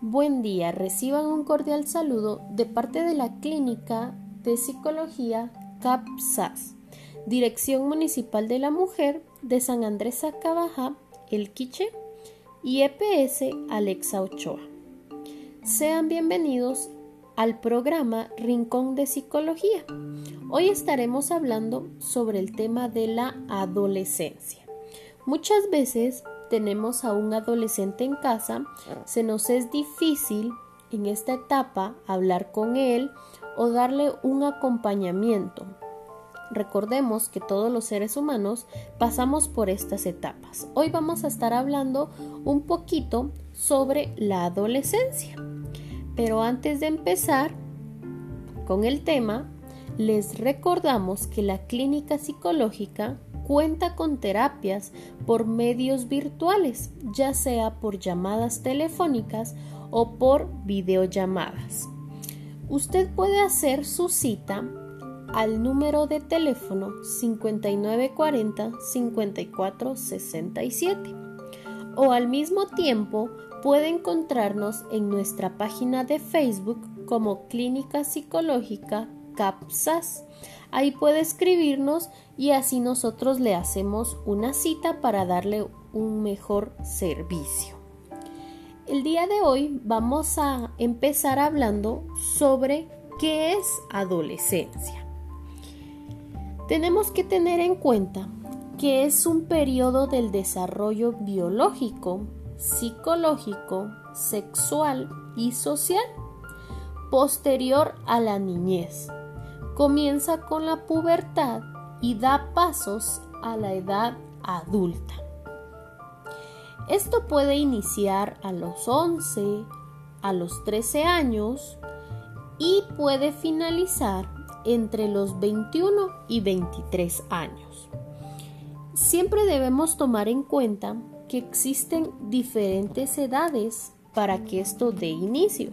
Buen día, reciban un cordial saludo de parte de la Clínica de Psicología CAPSAS, Dirección Municipal de la Mujer de San Andrés Acabaja, El Quiche y EPS Alexa Ochoa. Sean bienvenidos al programa Rincón de Psicología. Hoy estaremos hablando sobre el tema de la adolescencia. Muchas veces tenemos a un adolescente en casa, se nos es difícil en esta etapa hablar con él o darle un acompañamiento. Recordemos que todos los seres humanos pasamos por estas etapas. Hoy vamos a estar hablando un poquito sobre la adolescencia. Pero antes de empezar con el tema, les recordamos que la clínica psicológica cuenta con terapias por medios virtuales, ya sea por llamadas telefónicas o por videollamadas. Usted puede hacer su cita al número de teléfono 5940 5467 o al mismo tiempo puede encontrarnos en nuestra página de Facebook como Clínica Psicológica CAPSAS Ahí puede escribirnos y así nosotros le hacemos una cita para darle un mejor servicio. El día de hoy vamos a empezar hablando sobre qué es adolescencia. Tenemos que tener en cuenta que es un periodo del desarrollo biológico, psicológico, sexual y social posterior a la niñez comienza con la pubertad y da pasos a la edad adulta. Esto puede iniciar a los 11, a los 13 años y puede finalizar entre los 21 y 23 años. Siempre debemos tomar en cuenta que existen diferentes edades para que esto dé inicio,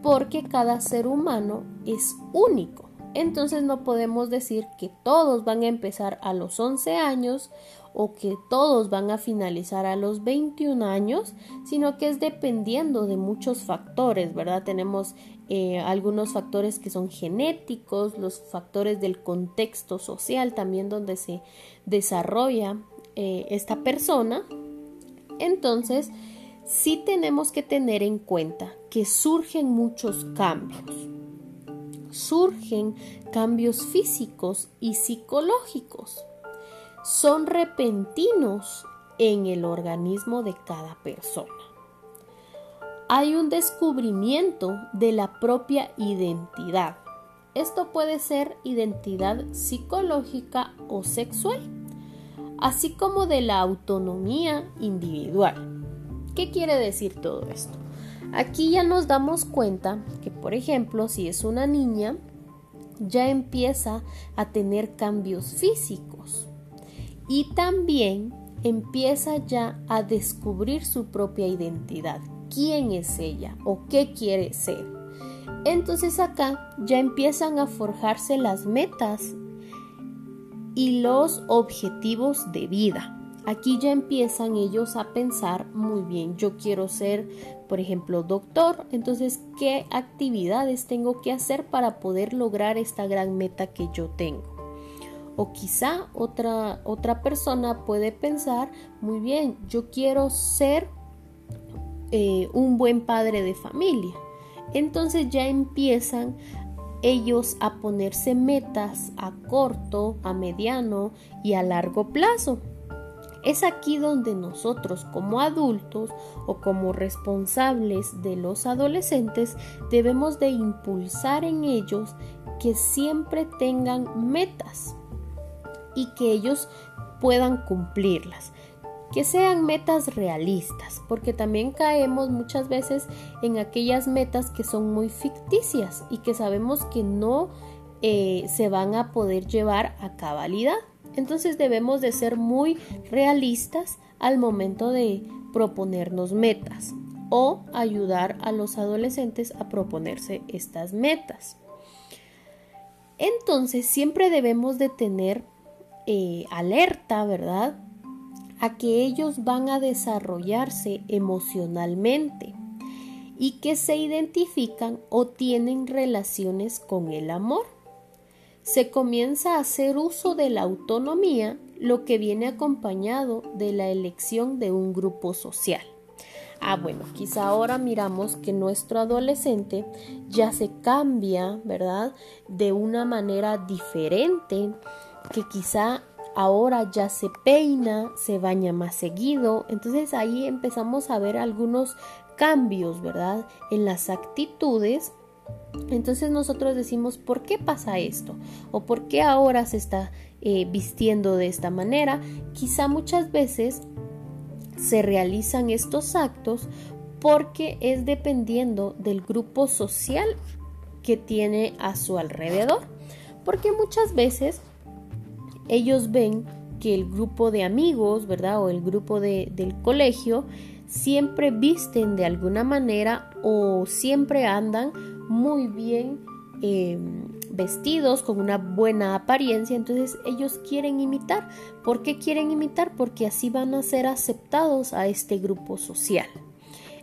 porque cada ser humano es único. Entonces no podemos decir que todos van a empezar a los 11 años o que todos van a finalizar a los 21 años, sino que es dependiendo de muchos factores, ¿verdad? Tenemos eh, algunos factores que son genéticos, los factores del contexto social también donde se desarrolla eh, esta persona. Entonces, sí tenemos que tener en cuenta que surgen muchos cambios surgen cambios físicos y psicológicos. Son repentinos en el organismo de cada persona. Hay un descubrimiento de la propia identidad. Esto puede ser identidad psicológica o sexual, así como de la autonomía individual. ¿Qué quiere decir todo esto? Aquí ya nos damos cuenta que, por ejemplo, si es una niña, ya empieza a tener cambios físicos y también empieza ya a descubrir su propia identidad, quién es ella o qué quiere ser. Entonces acá ya empiezan a forjarse las metas y los objetivos de vida. Aquí ya empiezan ellos a pensar, muy bien, yo quiero ser, por ejemplo, doctor, entonces, ¿qué actividades tengo que hacer para poder lograr esta gran meta que yo tengo? O quizá otra, otra persona puede pensar, muy bien, yo quiero ser eh, un buen padre de familia. Entonces ya empiezan ellos a ponerse metas a corto, a mediano y a largo plazo. Es aquí donde nosotros como adultos o como responsables de los adolescentes debemos de impulsar en ellos que siempre tengan metas y que ellos puedan cumplirlas. Que sean metas realistas, porque también caemos muchas veces en aquellas metas que son muy ficticias y que sabemos que no eh, se van a poder llevar a cabalidad. Entonces debemos de ser muy realistas al momento de proponernos metas o ayudar a los adolescentes a proponerse estas metas. Entonces siempre debemos de tener eh, alerta, ¿verdad? a que ellos van a desarrollarse emocionalmente y que se identifican o tienen relaciones con el amor. Se comienza a hacer uso de la autonomía, lo que viene acompañado de la elección de un grupo social. Ah, bueno, quizá ahora miramos que nuestro adolescente ya se cambia, ¿verdad? De una manera diferente, que quizá ahora ya se peina, se baña más seguido. Entonces ahí empezamos a ver algunos cambios, ¿verdad? En las actitudes. Entonces nosotros decimos, ¿por qué pasa esto? ¿O por qué ahora se está eh, vistiendo de esta manera? Quizá muchas veces se realizan estos actos porque es dependiendo del grupo social que tiene a su alrededor. Porque muchas veces ellos ven que el grupo de amigos, ¿verdad? O el grupo del colegio siempre visten de alguna manera o siempre andan muy bien em, vestidos con una buena apariencia, entonces ellos quieren imitar. ¿Por qué quieren imitar? Porque así van a ser aceptados a este grupo social.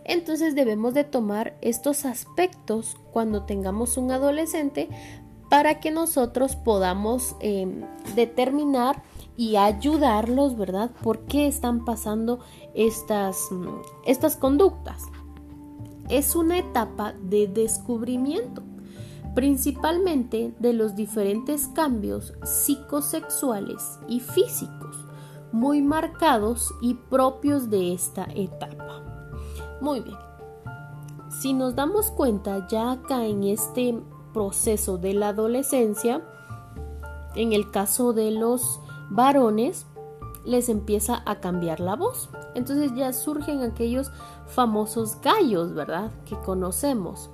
Entonces debemos de tomar estos aspectos cuando tengamos un adolescente para que nosotros podamos em, determinar y ayudarlos, ¿verdad? ¿Por qué están pasando estas, mm, estas conductas? Es una etapa de descubrimiento principalmente de los diferentes cambios psicosexuales y físicos muy marcados y propios de esta etapa. Muy bien, si nos damos cuenta ya acá en este proceso de la adolescencia, en el caso de los varones, les empieza a cambiar la voz. Entonces ya surgen aquellos famosos gallos, ¿verdad? Que conocemos.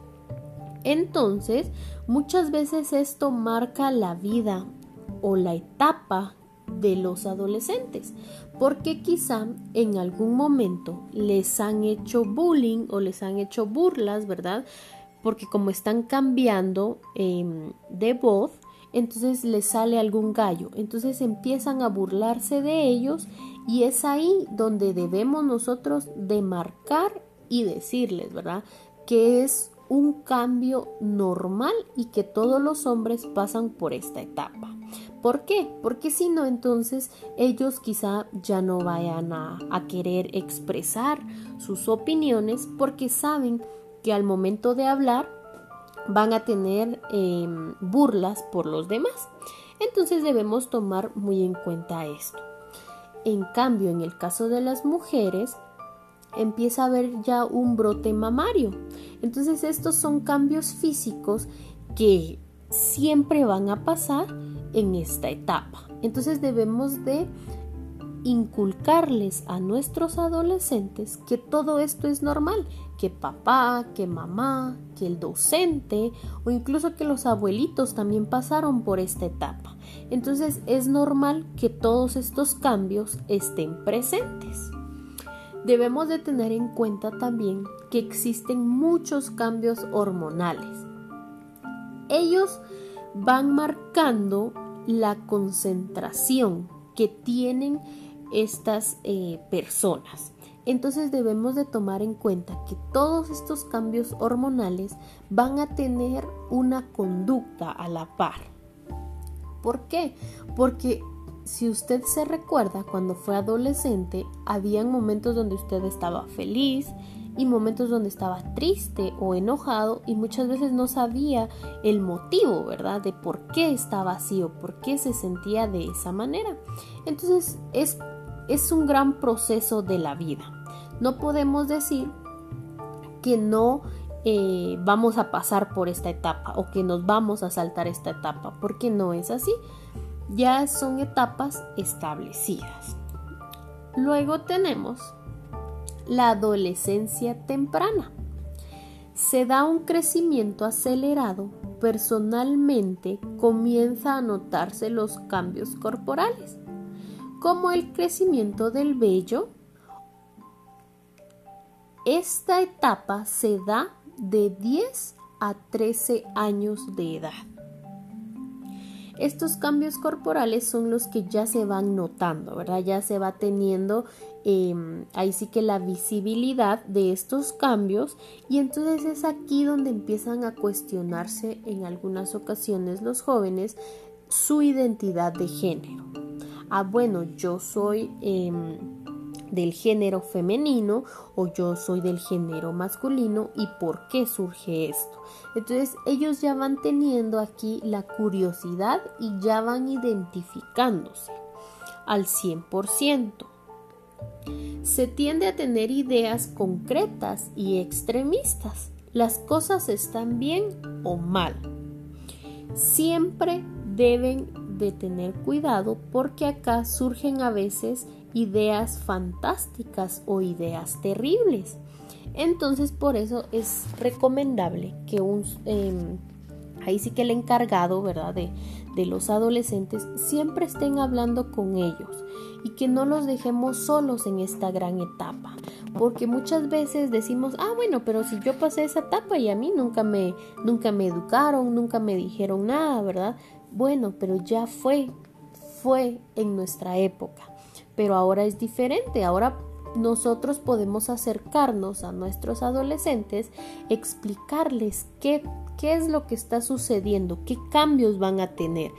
Entonces, muchas veces esto marca la vida o la etapa de los adolescentes, porque quizá en algún momento les han hecho bullying o les han hecho burlas, ¿verdad? Porque como están cambiando em, de voz, entonces les sale algún gallo, entonces empiezan a burlarse de ellos y es ahí donde debemos nosotros demarcar y decirles, ¿verdad? Que es un cambio normal y que todos los hombres pasan por esta etapa. ¿Por qué? Porque si no, entonces ellos quizá ya no vayan a, querer expresar sus opiniones porque saben que al momento de hablar van a tener em, burlas por los demás. Entonces debemos tomar muy en cuenta esto. En cambio, en el caso de las mujeres, empieza a haber ya un brote mamario. Entonces estos son cambios físicos que siempre van a pasar en esta etapa. Entonces debemos de inculcarles a nuestros adolescentes que todo esto es normal, que papá, que mamá, que el docente o incluso que los abuelitos también pasaron por esta etapa. Entonces es normal que todos estos cambios estén presentes. Debemos de tener en cuenta también que existen muchos cambios hormonales. Ellos van marcando la concentración que tienen estas eh, personas. Entonces debemos de tomar en cuenta que todos estos cambios hormonales van a tener una conducta a la par. ¿Por qué? Porque si usted se recuerda cuando fue adolescente, habían momentos donde usted estaba feliz y momentos donde estaba triste o enojado y muchas veces no sabía el motivo, ¿verdad? De por qué estaba así o por qué se sentía de esa manera. Entonces es, es un gran proceso de la vida. No podemos decir que no eh, vamos a pasar por esta etapa o que nos vamos a saltar esta etapa, porque no es así ya son etapas establecidas. Luego tenemos la adolescencia temprana. Se da un crecimiento acelerado, personalmente comienza a notarse los cambios corporales, como el crecimiento del vello. Esta etapa se da de 10 a 13 años de edad. estos cambios corporales son los que ya se van notando, ¿verdad? Ya se va teniendo em, ahí sí que la visibilidad de estos cambios y entonces es aquí donde empiezan a cuestionarse en algunas ocasiones los jóvenes su identidad de género. Ah, bueno, yo soy... Em, del género femenino o yo soy del género masculino y por qué surge esto. Entonces ellos ya van teniendo aquí la curiosidad y ya van identificándose al 100%. Se tiende a tener ideas concretas y extremistas. Las cosas están bien o mal. Siempre deben de tener cuidado porque acá surgen a veces ideas fantásticas o ideas terribles. Entonces por eso es recomendable que un... Em, ahí sí que el encargado, ¿verdad? De, de los adolescentes siempre estén hablando con ellos y que no los dejemos solos en esta gran etapa. Porque muchas veces decimos, ah, bueno, pero si yo pasé esa etapa y a mí nunca me, nunca me educaron, nunca me dijeron nada, ¿verdad? Bueno, pero ya fue, fue en nuestra época pero ahora es diferente, ahora nosotros podemos acercarnos a nuestros adolescentes, explicarles qué, qué es lo que está sucediendo, qué cambios van a tener.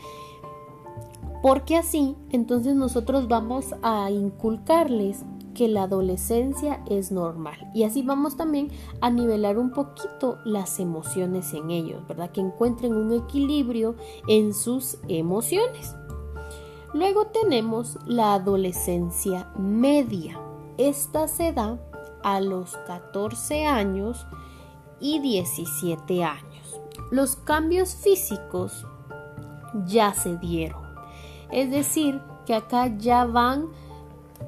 Porque así, entonces nosotros vamos a inculcarles que la adolescencia es normal. Y así vamos también a nivelar un poquito las emociones en ellos, ¿verdad? Que encuentren un equilibrio en sus emociones. Luego tenemos la adolescencia media. Esta se da a los 14 años y 17 años. Los cambios físicos ya se dieron. Es decir, que acá ya van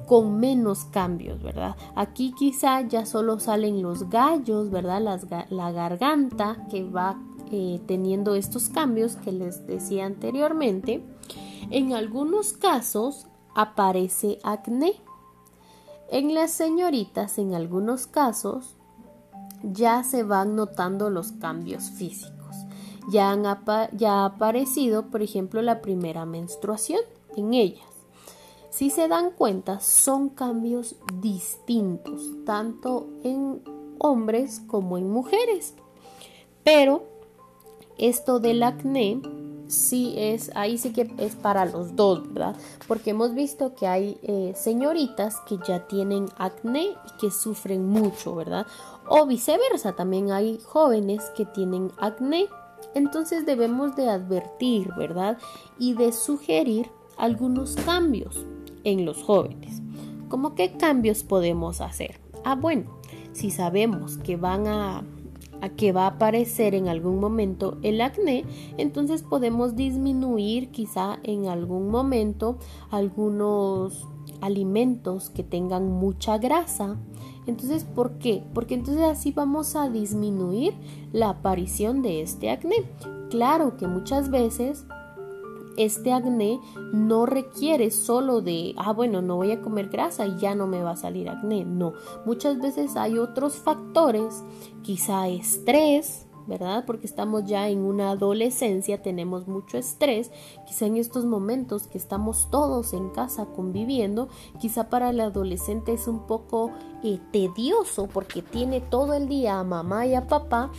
con menos cambios, ¿verdad? Aquí quizá ya solo salen los gallos, ¿verdad? la garganta que va eh, teniendo estos cambios que les decía anteriormente. En algunos casos aparece acné. En las señoritas, en algunos casos, ya se van notando los cambios físicos. Ya, han ya ha aparecido, por ejemplo, la primera menstruación en ellas. Si se dan cuenta, son cambios distintos, tanto en hombres como en mujeres. Pero esto del acné sí es, ahí sí que es para los dos, ¿verdad? Porque hemos visto que hay eh, señoritas que ya tienen acné y que sufren mucho, ¿verdad? O viceversa, también hay jóvenes que tienen acné. Entonces debemos de advertir, ¿verdad? Y de sugerir algunos cambios en los jóvenes. ¿Cómo qué cambios podemos hacer? Ah, bueno, si sabemos que van a a que va a aparecer en algún momento el acné, entonces podemos disminuir quizá en algún momento algunos alimentos que tengan mucha grasa. Entonces, ¿por qué? Porque entonces así vamos a disminuir la aparición de este acné. Claro que muchas veces este acné no requiere solo de, ah, bueno, no voy a comer grasa y ya no me va a salir acné. No, muchas veces hay otros factores, quizá estrés, ¿verdad? Porque estamos ya en una adolescencia, tenemos mucho estrés, quizá en estos momentos que estamos todos en casa conviviendo, quizá para el adolescente es un poco eh, tedioso porque tiene todo el día a mamá y a papá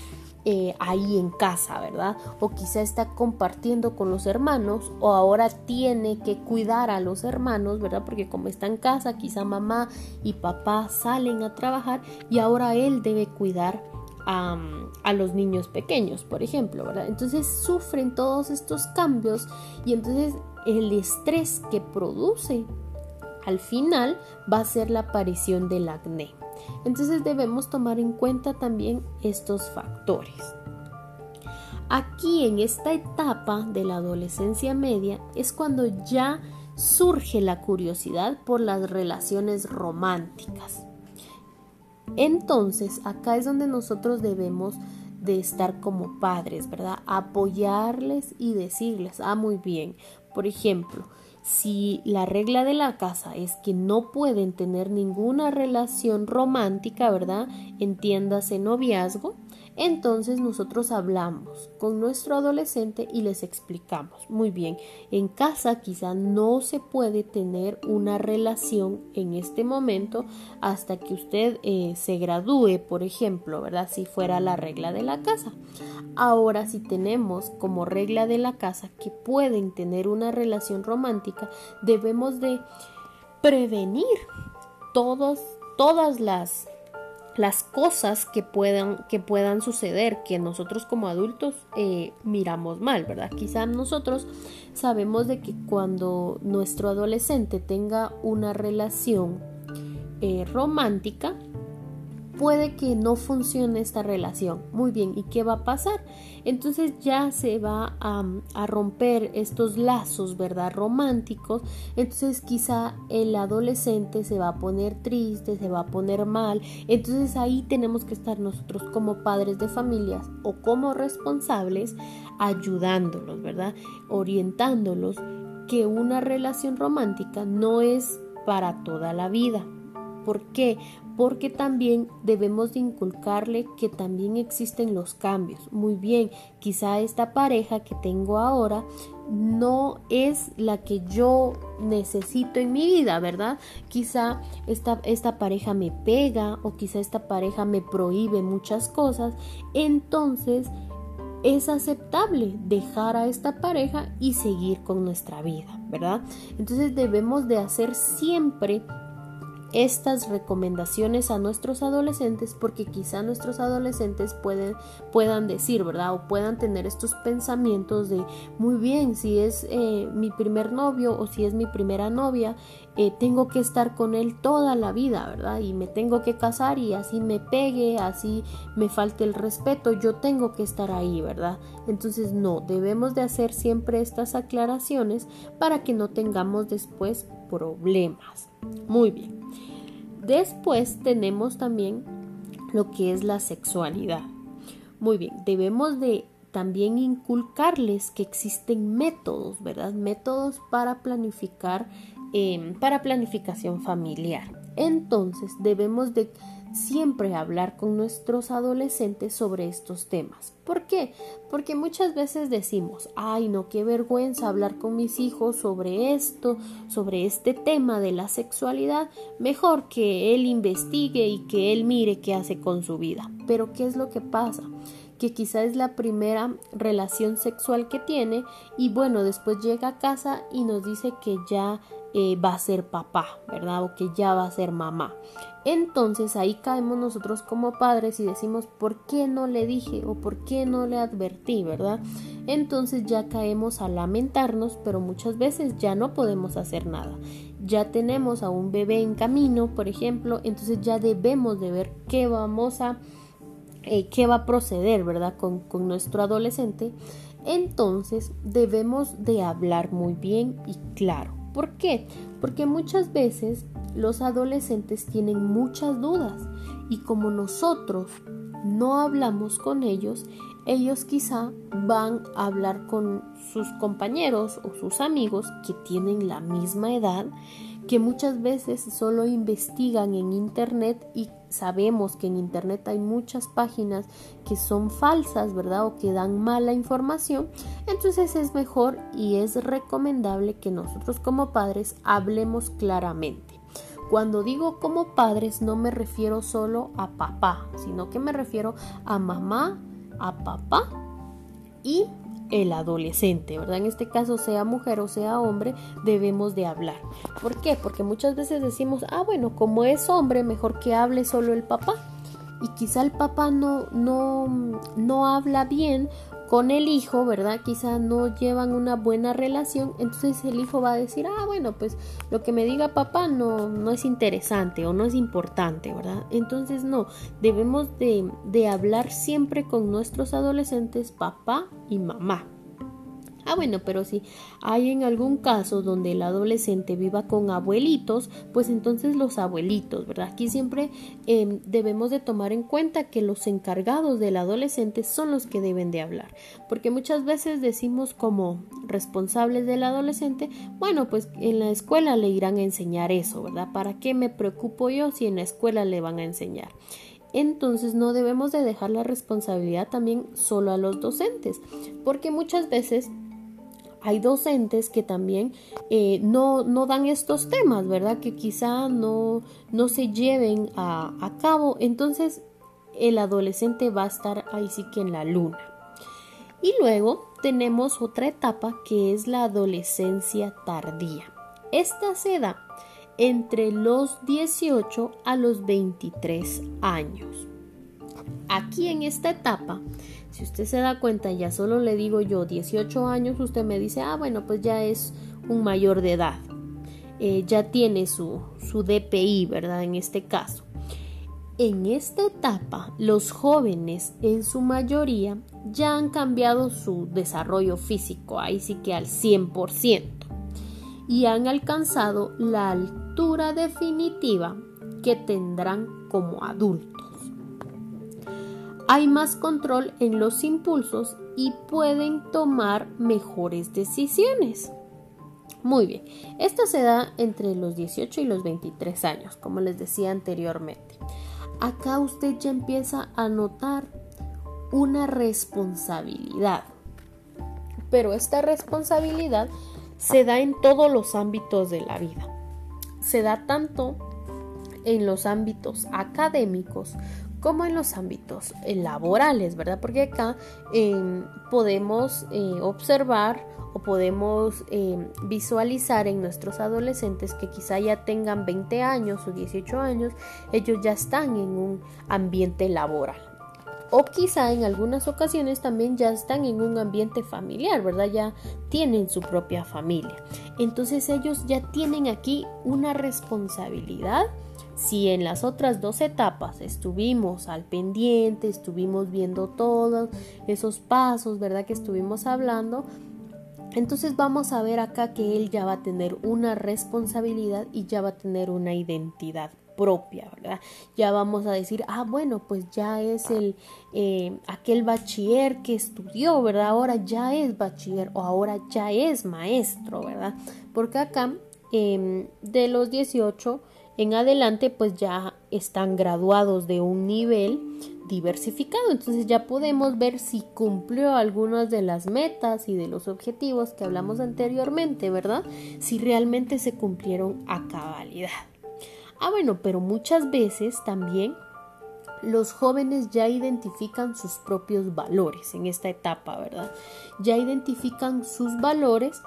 eh, ahí en casa, ¿verdad? O quizá está compartiendo con los hermanos o ahora tiene que cuidar a los hermanos, ¿verdad? Porque como está en casa, quizá mamá y papá salen a trabajar y ahora él debe cuidar a, a, los niños pequeños, por ejemplo, ¿verdad? Entonces sufren todos estos cambios y entonces el estrés que produce al final va a ser la aparición del acné. Entonces debemos tomar en cuenta también estos factores. Aquí en esta etapa de la adolescencia media es cuando ya surge la curiosidad por las relaciones románticas. Entonces acá es donde nosotros debemos de estar como padres, ¿verdad? Apoyarles y decirles, ah, muy bien. Por ejemplo, si la regla de la casa es que no pueden tener ninguna relación romántica, ¿verdad? Entiéndase noviazgo, Entonces nosotros hablamos con nuestro adolescente y les explicamos, muy bien, en casa quizá no se puede tener una relación en este momento hasta que usted eh, se gradúe, por ejemplo, ¿verdad? Si fuera la regla de la casa. Ahora si tenemos como regla de la casa que pueden tener una relación romántica, debemos de prevenir todos, todas las las cosas que puedan, que puedan suceder, que nosotros como adultos eh, miramos mal, ¿verdad? Quizá nosotros sabemos de que cuando nuestro adolescente tenga una relación eh, romántica, puede que no funcione esta relación. Muy bien, ¿y qué va a pasar? Entonces ya se va a, romper estos lazos, ¿verdad? Románticos. Entonces quizá el adolescente se va a poner triste, se va a poner mal. Entonces ahí tenemos que estar nosotros como padres de familias o como responsables ayudándolos, ¿verdad? Orientándolos que una relación romántica no es para toda la vida. ¿Por qué? Porque también debemos de inculcarle que también existen los cambios. Muy bien, quizá esta pareja que tengo ahora no es la que yo necesito en mi vida, ¿verdad? Quizá esta, esta pareja me pega o quizá esta pareja me prohíbe muchas cosas. Entonces, es aceptable dejar a esta pareja y seguir con nuestra vida, ¿verdad? Entonces debemos de hacer siempre estas recomendaciones a nuestros adolescentes porque quizá nuestros adolescentes pueden, puedan decir, ¿verdad? O puedan tener estos pensamientos de, muy bien, si es eh, mi primer novio o si es mi primera novia, eh, tengo que estar con él toda la vida, ¿verdad? Y me tengo que casar y así me pegue, así me falte el respeto, yo tengo que estar ahí, ¿verdad? Entonces no, debemos de hacer siempre estas aclaraciones para que no tengamos después problemas. Muy bien. Después tenemos también lo que es la sexualidad. Muy bien, debemos de también inculcarles que existen métodos, ¿verdad? Métodos para planificar, em, para planificación familiar. Entonces debemos de siempre hablar con nuestros adolescentes sobre estos temas. ¿Por qué? Porque muchas veces decimos, ay no, qué vergüenza hablar con mis hijos sobre esto, sobre este tema de la sexualidad, mejor que él investigue y que él mire qué hace con su vida. Pero ¿qué es lo que pasa? que quizá es la primera relación sexual que tiene y bueno, después llega a casa y nos dice que ya eh, va a ser papá, ¿verdad? O que ya va a ser mamá. Entonces ahí caemos nosotros como padres y decimos, ¿por qué no le dije o por qué no le advertí, verdad? Entonces ya caemos a lamentarnos, pero muchas veces ya no podemos hacer nada. Ya tenemos a un bebé en camino, por ejemplo, entonces ya debemos de ver qué vamos a, eh, qué va a proceder, ¿verdad? Con, con nuestro adolescente. Entonces debemos de hablar muy bien y claro. ¿Por qué? Porque muchas veces los adolescentes tienen muchas dudas y como nosotros no hablamos con ellos, ellos quizá van a hablar con sus compañeros o sus amigos que tienen la misma edad, que muchas veces solo investigan en Internet y sabemos que en Internet hay muchas páginas que son falsas, ¿verdad? O que dan mala información. Entonces es mejor y es recomendable que nosotros como padres hablemos claramente. Cuando digo como padres no me refiero solo a papá, sino que me refiero a mamá, a papá y el adolescente, ¿verdad? En este caso, sea mujer o sea hombre, debemos de hablar. ¿Por qué? Porque muchas veces decimos, ah, bueno, como es hombre, mejor que hable solo el papá. Y quizá el papá no, no, no habla bien con el hijo, ¿verdad? Quizá no llevan una buena relación, entonces el hijo va a decir, ah, bueno, pues lo que me diga papá no, no es interesante o no es importante, ¿verdad? Entonces no, debemos de, de hablar siempre con nuestros adolescentes, papá y mamá. Ah, bueno, pero si hay en algún caso donde el adolescente viva con abuelitos, pues entonces los abuelitos, ¿verdad? Aquí siempre em, debemos de tomar en cuenta que los encargados del adolescente son los que deben de hablar, porque muchas veces decimos como responsables del adolescente, bueno, pues en la escuela le irán a enseñar eso, ¿verdad? ¿Para qué me preocupo yo si en la escuela le van a enseñar? entonces no debemos de dejar la responsabilidad también solo a los docentes, porque muchas veces hay docentes que también eh, no, no, dan estos temas, ¿verdad? Que quizá no, no se lleven a, a cabo. Entonces el adolescente va a estar ahí sí que en la luna. Y luego tenemos otra etapa que es la adolescencia tardía. Esta se da entre los 18 a los 23 años. Aquí en esta etapa si usted se da cuenta, ya solo le digo yo 18 años, usted me dice, ah, bueno, pues ya es un mayor de edad. Eh, ya tiene su, su DPI, ¿verdad? En este caso. En esta etapa, los jóvenes en su mayoría ya han cambiado su desarrollo físico, ahí sí que al 100%, y han alcanzado la altura definitiva que tendrán como adultos hay más control en los impulsos y pueden tomar mejores decisiones. Muy bien, esto se da entre los 18 y los 23 años, como les decía anteriormente. Acá usted ya empieza a notar una responsabilidad, pero esta responsabilidad se da en todos los ámbitos de la vida. Se da tanto en los ámbitos académicos como en los ámbitos eh, laborales, ¿verdad? Porque acá em, podemos eh, observar o podemos em, visualizar en nuestros adolescentes que quizá ya tengan 20 años o 18 años, ellos ya están en un ambiente laboral. O quizá en algunas ocasiones también ya están en un ambiente familiar, ¿verdad? Ya tienen su propia familia. Entonces ellos ya tienen aquí una responsabilidad si en las otras dos etapas estuvimos al pendiente, estuvimos viendo todos esos pasos, ¿verdad? Que estuvimos hablando, entonces vamos a ver acá que él ya va a tener una responsabilidad y ya va a tener una identidad propia, ¿verdad? Ya vamos a decir, ah, bueno, pues ya es el eh, aquel bachiller que estudió, ¿verdad? Ahora ya es bachiller o ahora ya es maestro, ¿verdad? Porque acá em, de los 18 en adelante pues ya están graduados de un nivel diversificado. Entonces ya podemos ver si cumplió algunas de las metas y de los objetivos que hablamos anteriormente, ¿verdad? Si realmente se cumplieron a cabalidad. Ah, bueno, pero muchas veces también los jóvenes ya identifican sus propios valores en esta etapa, ¿verdad? Ya identifican sus valores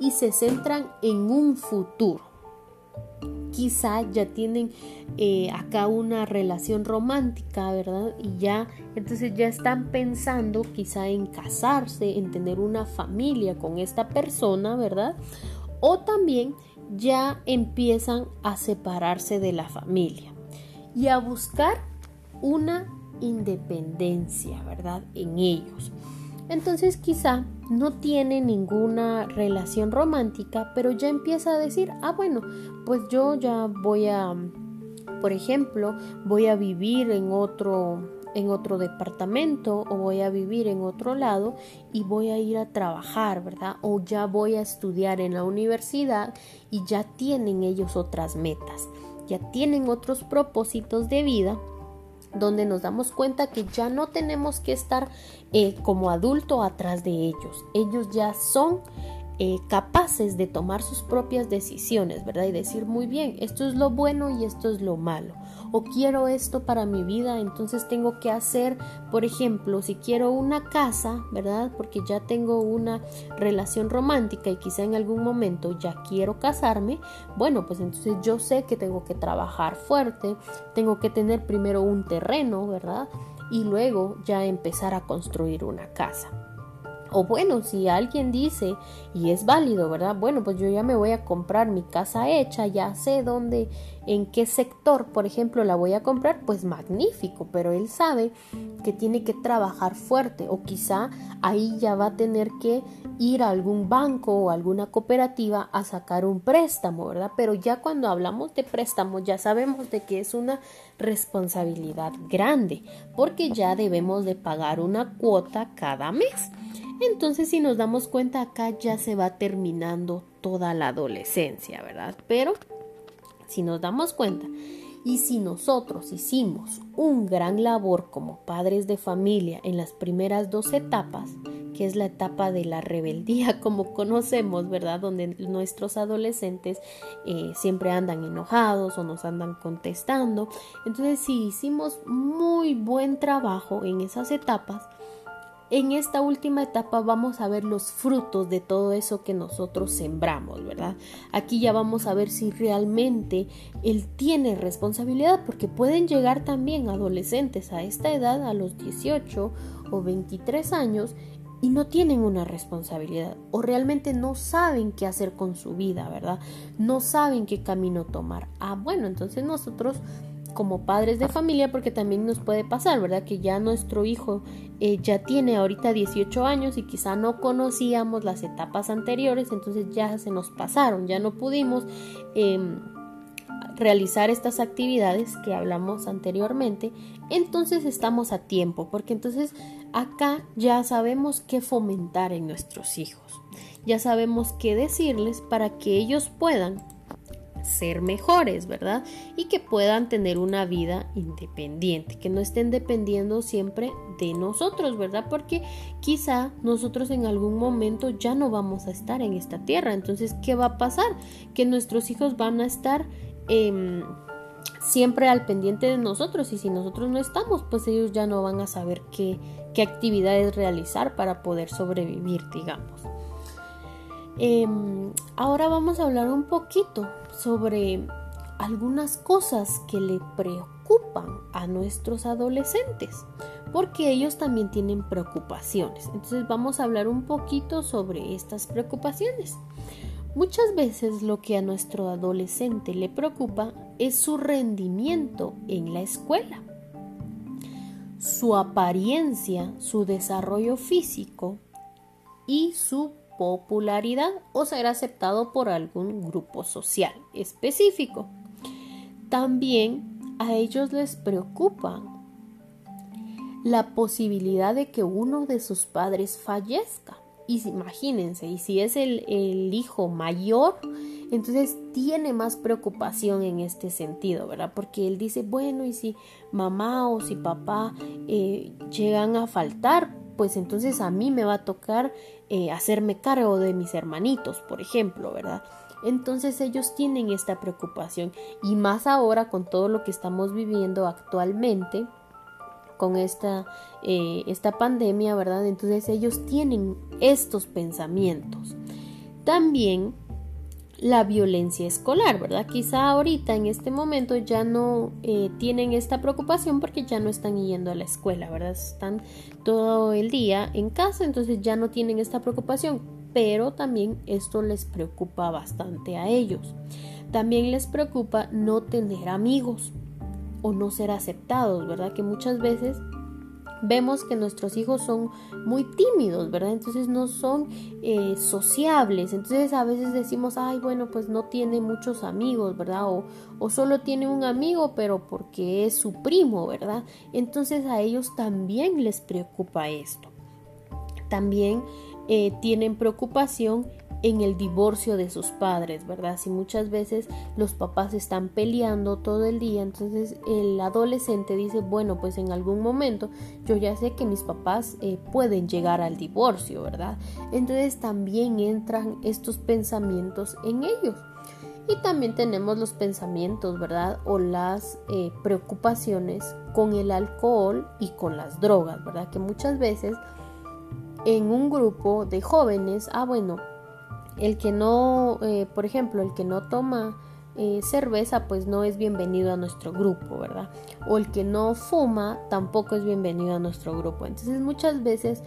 y se centran en un futuro quizá ya tienen eh, acá una relación romántica, ¿verdad? Y ya, entonces ya están pensando quizá en casarse, en tener una familia con esta persona, ¿verdad? O también ya empiezan a separarse de la familia y a buscar una independencia, ¿verdad? En ellos. Entonces quizá no tiene ninguna relación romántica, pero ya empieza a decir, ah, bueno, pues yo ya voy a, por ejemplo, voy a vivir en otro en otro departamento o voy a vivir en otro lado y voy a ir a trabajar, ¿verdad? O ya voy a estudiar en la universidad y ya tienen ellos otras metas, ya tienen otros propósitos de vida donde nos damos cuenta que ya no tenemos que estar eh, como adulto atrás de ellos. Ellos ya son eh, capaces de tomar sus propias decisiones, ¿verdad? Y decir, muy bien, esto es lo bueno y esto es lo malo. O quiero esto para mi vida, entonces tengo que hacer, por ejemplo, si quiero una casa, ¿verdad? Porque ya tengo una relación romántica y quizá en algún momento ya quiero casarme, bueno, pues entonces yo sé que tengo que trabajar fuerte, tengo que tener primero un terreno, ¿verdad? Y luego ya empezar a construir una casa. O bueno, si alguien dice, y es válido, ¿verdad? Bueno, pues yo ya me voy a comprar mi casa hecha, ya sé dónde, en qué sector, por ejemplo, la voy a comprar, pues magnífico, pero él sabe que tiene que trabajar fuerte o quizá ahí ya va a tener que ir a algún banco o alguna cooperativa a sacar un préstamo, ¿verdad? Pero ya cuando hablamos de préstamo ya sabemos de que es una responsabilidad grande, porque ya debemos de pagar una cuota cada mes. Entonces, si nos damos cuenta, acá ya se va terminando toda la adolescencia, ¿verdad? Pero, si nos damos cuenta, Y si nosotros hicimos un gran labor como padres de familia en las primeras dos etapas, que es la etapa de la rebeldía, como conocemos, ¿verdad? Donde nuestros adolescentes eh, siempre andan enojados o nos andan contestando. Entonces, si hicimos muy buen trabajo en esas etapas, en esta última etapa vamos a ver los frutos de todo eso que nosotros sembramos, ¿verdad? Aquí ya vamos a ver si realmente él tiene responsabilidad, porque pueden llegar también adolescentes a esta edad, a los 18 o 23 años, y no tienen una responsabilidad o realmente no saben qué hacer con su vida, ¿verdad? No saben qué camino tomar. Ah, bueno, entonces nosotros como padres de familia, porque también nos puede pasar, ¿verdad? Que ya nuestro hijo eh, ya tiene ahorita 18 años y quizá no conocíamos las etapas anteriores, entonces ya se nos pasaron, ya no pudimos em, realizar estas actividades que hablamos anteriormente, entonces estamos a tiempo, porque entonces acá ya sabemos qué fomentar en nuestros hijos, ya sabemos qué decirles para que ellos puedan ser mejores, ¿verdad? Y que puedan tener una vida independiente, que no estén dependiendo siempre de nosotros, ¿verdad? Porque quizá nosotros en algún momento ya no vamos a estar en esta tierra. Entonces, ¿qué va a pasar? Que nuestros hijos van a estar... Em, siempre al pendiente de nosotros y si nosotros no estamos pues ellos ya no van a saber qué, qué actividades realizar para poder sobrevivir digamos Em, ahora vamos a hablar un poquito sobre algunas cosas que le preocupan a nuestros adolescentes, porque ellos también tienen preocupaciones. Entonces vamos a hablar un poquito sobre estas preocupaciones. Muchas veces lo que a nuestro adolescente le preocupa es su rendimiento en la escuela, su apariencia, su desarrollo físico y su popularidad o ser aceptado por algún grupo social específico. También a ellos les preocupa la posibilidad de que uno de sus padres fallezca. Y imagínense, y si es el, hijo mayor, entonces tiene más preocupación en este sentido, ¿verdad? Porque él dice, bueno, y si mamá o si papá eh, llegan a faltar, pues entonces a mí me va a tocar eh, hacerme cargo de mis hermanitos, por ejemplo, ¿verdad? Entonces ellos tienen esta preocupación y más ahora con todo lo que estamos viviendo actualmente, con esta, eh, esta pandemia, ¿verdad? Entonces ellos tienen estos pensamientos. También la violencia escolar, ¿verdad? Quizá ahorita en este momento ya no eh, tienen esta preocupación porque ya no están yendo a la escuela, ¿verdad? Están todo el día en casa, entonces ya no tienen esta preocupación, pero también esto les preocupa bastante a ellos. También les preocupa no tener amigos o no ser aceptados, ¿verdad? Que muchas veces vemos que nuestros hijos son muy tímidos, ¿verdad? Entonces no son eh, sociables. Entonces a veces decimos, ay, bueno, pues no tiene muchos amigos, ¿verdad? O, o solo tiene un amigo, pero porque es su primo, ¿verdad? Entonces a ellos también les preocupa esto. También eh, tienen preocupación en el divorcio de sus padres, ¿verdad? Si muchas veces los papás están peleando todo el día, entonces el adolescente dice, bueno, pues en algún momento yo ya sé que mis papás eh, pueden llegar al divorcio, ¿verdad? Entonces también entran estos pensamientos en ellos. Y también tenemos los pensamientos, ¿verdad? O las eh, preocupaciones con el alcohol y con las drogas, ¿verdad? Que muchas veces en un grupo de jóvenes, ah, bueno, el que no, eh, por ejemplo, el que no toma eh, cerveza, pues no es bienvenido a nuestro grupo, ¿verdad? O el que no fuma tampoco es bienvenido a nuestro grupo. Entonces muchas veces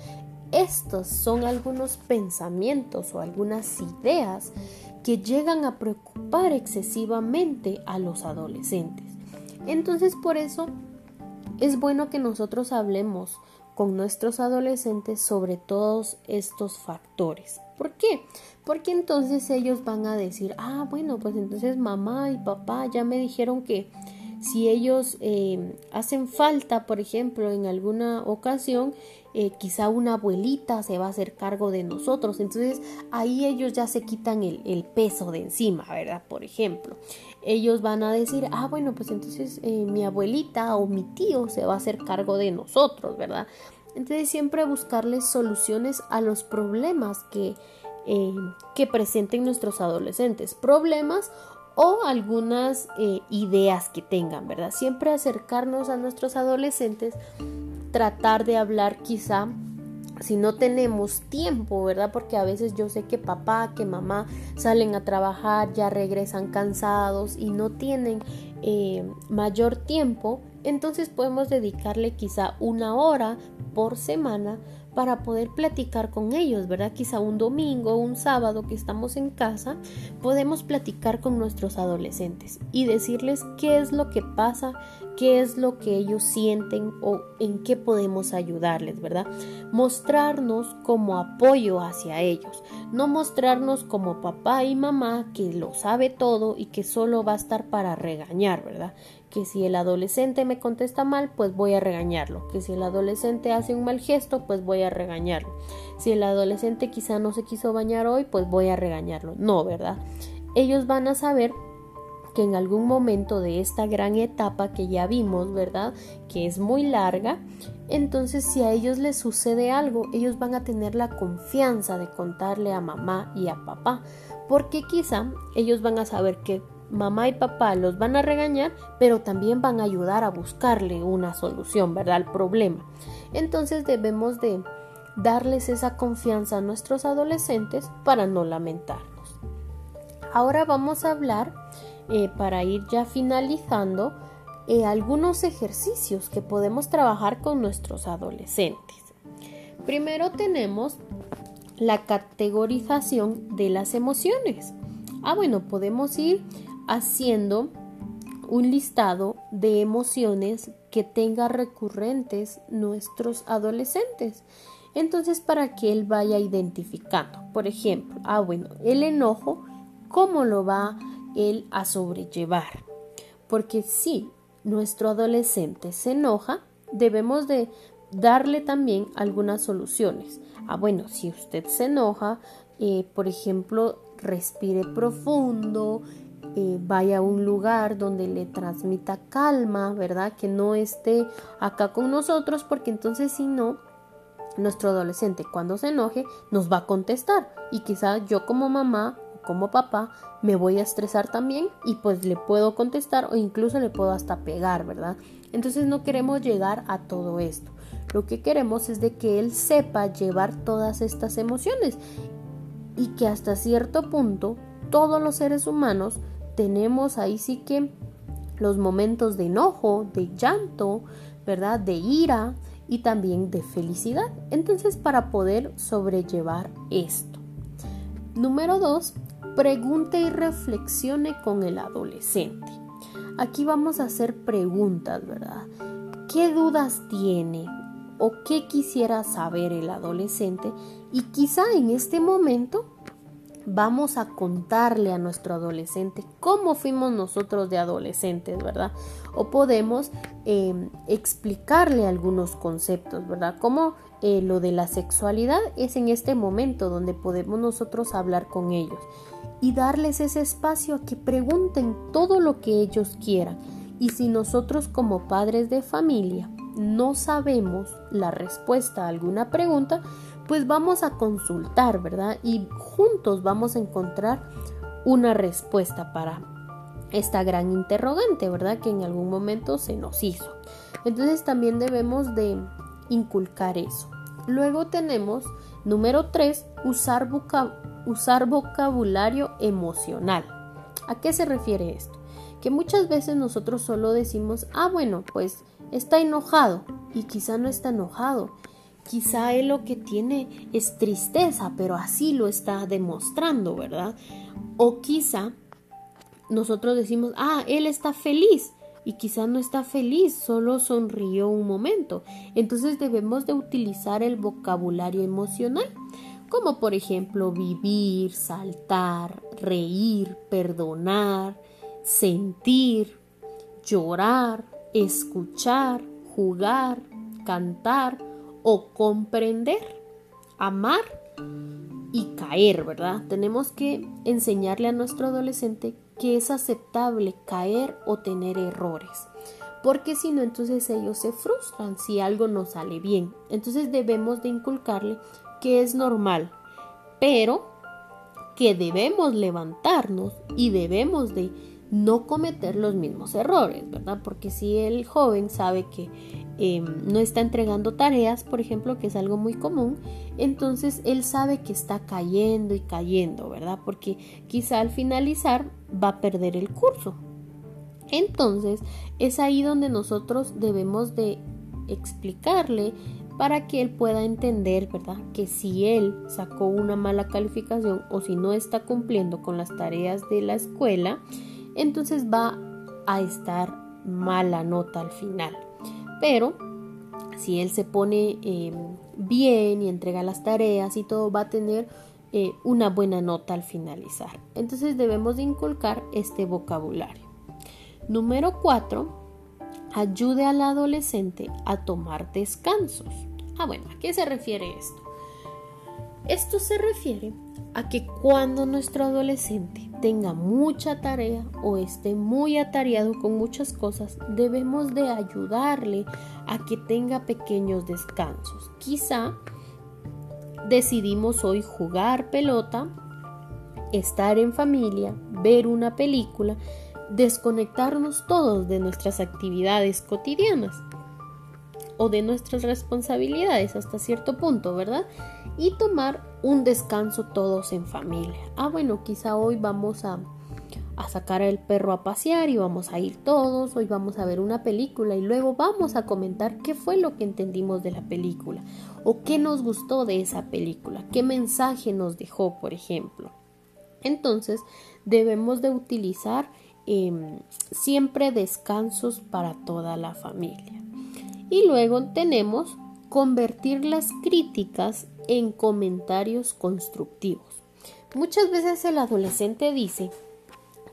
estos son algunos pensamientos o algunas ideas que llegan a preocupar excesivamente a los adolescentes. Entonces por eso es bueno que nosotros hablemos con nuestros adolescentes sobre todos estos factores. ¿Por qué? Porque entonces ellos van a decir, ah, bueno, pues entonces mamá y papá ya me dijeron que, Si ellos eh, hacen falta, por ejemplo, en alguna ocasión, eh, quizá una abuelita se va a hacer cargo de nosotros. Entonces ahí ellos ya se quitan el, el, peso de encima, ¿verdad? Por ejemplo, ellos van a decir, ah, bueno, pues entonces eh, mi abuelita o mi tío se va a hacer cargo de nosotros, ¿verdad? Entonces siempre buscarles soluciones a los problemas que, eh, que presenten nuestros adolescentes. Problemas o algunas ideas que tengan, ¿verdad? Siempre acercarnos a nuestros adolescentes tratar de hablar quizá si no tenemos tiempo, ¿verdad? Porque a veces yo sé que papá, que mamá salen a trabajar, ya regresan cansados y no tienen eh, mayor tiempo, entonces podemos dedicarle quizá una hora por semana para poder platicar con ellos, ¿verdad? Quizá un domingo, un sábado que estamos en casa, podemos platicar con nuestros adolescentes y decirles qué es lo que pasa, qué es lo que ellos sienten o en qué podemos ayudarles, ¿verdad? Mostrarnos como apoyo hacia ellos, no mostrarnos como papá y mamá que lo sabe todo y que solo va a estar para regañar, ¿verdad? Que si el adolescente me contesta mal, pues voy a regañarlo, que si el adolescente hace un mal gesto, pues voy a regañarlo, si el adolescente quizá no se quiso bañar hoy, pues voy a regañarlo. No, ¿verdad? Ellos van a saber que en algún momento de esta gran etapa que ya vimos, ¿verdad? Que es muy larga, entonces si a ellos les sucede algo, ellos van a tener la confianza de contarle a mamá y a papá, porque quizá ellos van a saber que mamá y papá los van a regañar, pero también van a ayudar a buscarle una solución, ¿verdad? Al problema. Entonces debemos de darles esa confianza a nuestros adolescentes para no lamentarnos. Ahora vamos a hablar, eh, para ir ya finalizando, eh, algunos ejercicios que podemos trabajar con nuestros adolescentes. Primero tenemos la categorización de las emociones. Ah, bueno, podemos ir haciendo un listado de emociones que tenga recurrentes nuestros adolescentes. Entonces, para que él vaya identificando, por ejemplo, ah, bueno, el enojo, ¿cómo lo va él a sobrellevar? Porque si nuestro adolescente se enoja, debemos de darle también algunas soluciones. Ah, bueno, si usted se enoja, eh, por ejemplo, respire profundo, vaya a un lugar donde le transmita calma, ¿verdad? Que no esté acá con nosotros, porque entonces si no, nuestro adolescente cuando se enoje nos va a contestar y quizá yo como mamá o como papá me voy a estresar también y pues le puedo contestar o incluso le puedo hasta pegar, ¿verdad? Entonces no queremos llegar a todo esto. Lo que queremos es de que él sepa llevar todas estas emociones y que hasta cierto punto todos los seres humanos tenemos ahí sí que los momentos de enojo, de llanto, ¿verdad? De ira y también de felicidad. Entonces, para poder sobrellevar esto. Número dos, pregunte y reflexione con el adolescente. Aquí vamos a hacer preguntas, ¿verdad? ¿Qué dudas tiene? ¿O qué quisiera saber el adolescente? Y quizá en este momento vamos a contarle a nuestro adolescente cómo fuimos nosotros de adolescentes, ¿verdad? O podemos em, explicarle algunos conceptos, ¿verdad? Como eh, lo de la sexualidad es en este momento donde podemos nosotros hablar con ellos y darles ese espacio a que pregunten todo lo que ellos quieran. Y si nosotros como padres de familia no sabemos la respuesta a alguna pregunta, pues vamos a consultar, ¿verdad? Y juntos vamos a encontrar una respuesta para esta gran interrogante, ¿verdad? Que en algún momento se nos hizo. Entonces también debemos de inculcar eso. Luego tenemos, número 3, usar, usar vocabulario emocional. ¿A qué se refiere esto? Que muchas veces nosotros solo decimos, ah, bueno, pues está enojado y quizá no está enojado Quizá él lo que tiene es tristeza, pero así lo está demostrando, ¿verdad? O quizá nosotros decimos, ah, él está feliz y quizá no está feliz, solo sonrió un momento. Entonces debemos de utilizar el vocabulario emocional, como por ejemplo vivir, saltar, reír, perdonar, sentir, llorar, escuchar, jugar, cantar o comprender, amar y caer, ¿verdad? Tenemos que enseñarle a nuestro adolescente que es aceptable caer o tener errores. Porque si no, entonces ellos se frustran si algo no sale bien. Entonces debemos de inculcarle que es normal, pero que debemos levantarnos y debemos de no cometer los mismos errores, ¿verdad? Porque si el joven sabe que em, no está entregando tareas, por ejemplo, que es algo muy común, entonces él sabe que está cayendo y cayendo, ¿verdad? Porque quizá al finalizar va a perder el curso. Entonces es ahí donde nosotros debemos de explicarle para que él pueda entender, ¿verdad? Que si él sacó una mala calificación o si no está cumpliendo con las tareas de la escuela, entonces va a estar mala nota al final. Pero si él se pone em, bien y entrega las tareas y todo, va a tener eh, una buena nota al finalizar. Entonces debemos de inculcar este vocabulario. Número 4. Ayude al adolescente a tomar descansos. Ah, bueno, ¿a qué se refiere esto? Esto se refiere a que cuando nuestro adolescente tenga mucha tarea o esté muy atareado con muchas cosas, debemos de ayudarle a que tenga pequeños descansos. Quizá decidimos hoy jugar pelota, estar en familia, ver una película, desconectarnos todos de nuestras actividades cotidianas o de nuestras responsabilidades hasta cierto punto, ¿verdad? Y tomar un descanso todos en familia. Ah, bueno, quizá hoy vamos a, a sacar al perro a pasear y vamos a ir todos, hoy vamos a ver una película y luego vamos a comentar qué fue lo que entendimos de la película o qué nos gustó de esa película, qué mensaje nos dejó, por ejemplo. Entonces, debemos de utilizar em, siempre descansos para toda la familia. Y luego tenemos convertir las críticas en comentarios constructivos. Muchas veces el adolescente dice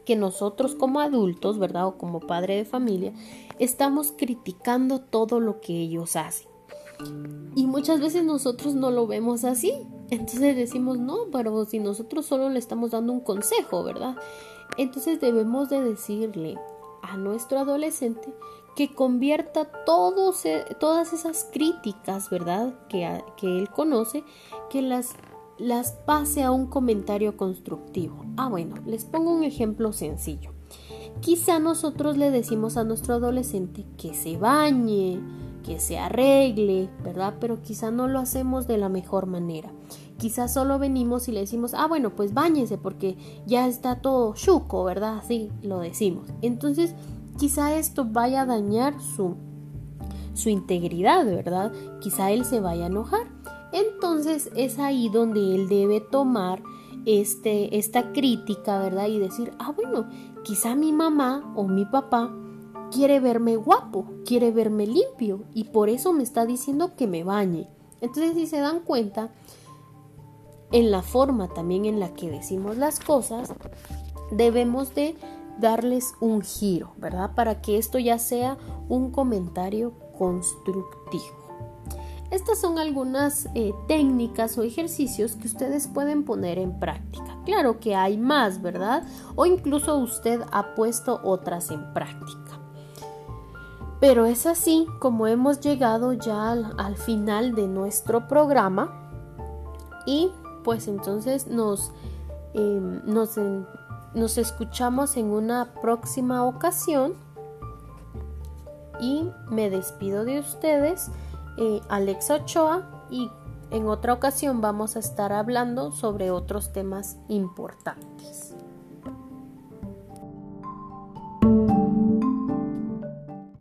que nosotros como adultos, ¿verdad? O como padre de familia, estamos criticando todo lo que ellos hacen. Y muchas veces nosotros no lo vemos así. Entonces decimos, no, pero si nosotros solo le estamos dando un consejo, ¿verdad? Entonces debemos de decirle a nuestro adolescente que convierta e, todas esas críticas, ¿verdad? Que, que él conoce, que las, las pase a un comentario constructivo. Ah, bueno, les pongo un ejemplo sencillo. Quizá nosotros le decimos a nuestro adolescente que se bañe, que se arregle, ¿verdad? Pero quizá no lo hacemos de la mejor manera. Quizá solo venimos y le decimos, ah, bueno, pues bañese porque ya está todo chuco, ¿verdad? Así lo decimos. Entonces, quizá esto vaya a dañar su, su integridad, ¿verdad? Quizá él se vaya a enojar. Entonces es ahí donde él debe tomar este, esta crítica, ¿verdad? Y decir, ah, bueno, quizá mi mamá o mi papá quiere verme guapo, quiere verme limpio y por eso me está diciendo que me bañe. Entonces, si se dan cuenta, en la forma también en la que decimos las cosas, debemos de darles un giro, ¿verdad? Para que esto ya sea un comentario constructivo. Estas son algunas eh, técnicas o ejercicios que ustedes pueden poner en práctica. Claro que hay más, ¿verdad? O incluso usted ha puesto otras en práctica. Pero es así como hemos llegado ya al, final de nuestro programa y pues entonces nos, em, nos nos escuchamos en una próxima ocasión y me despido de ustedes, eh, Alexa Ochoa, y en otra ocasión vamos a estar hablando sobre otros temas importantes.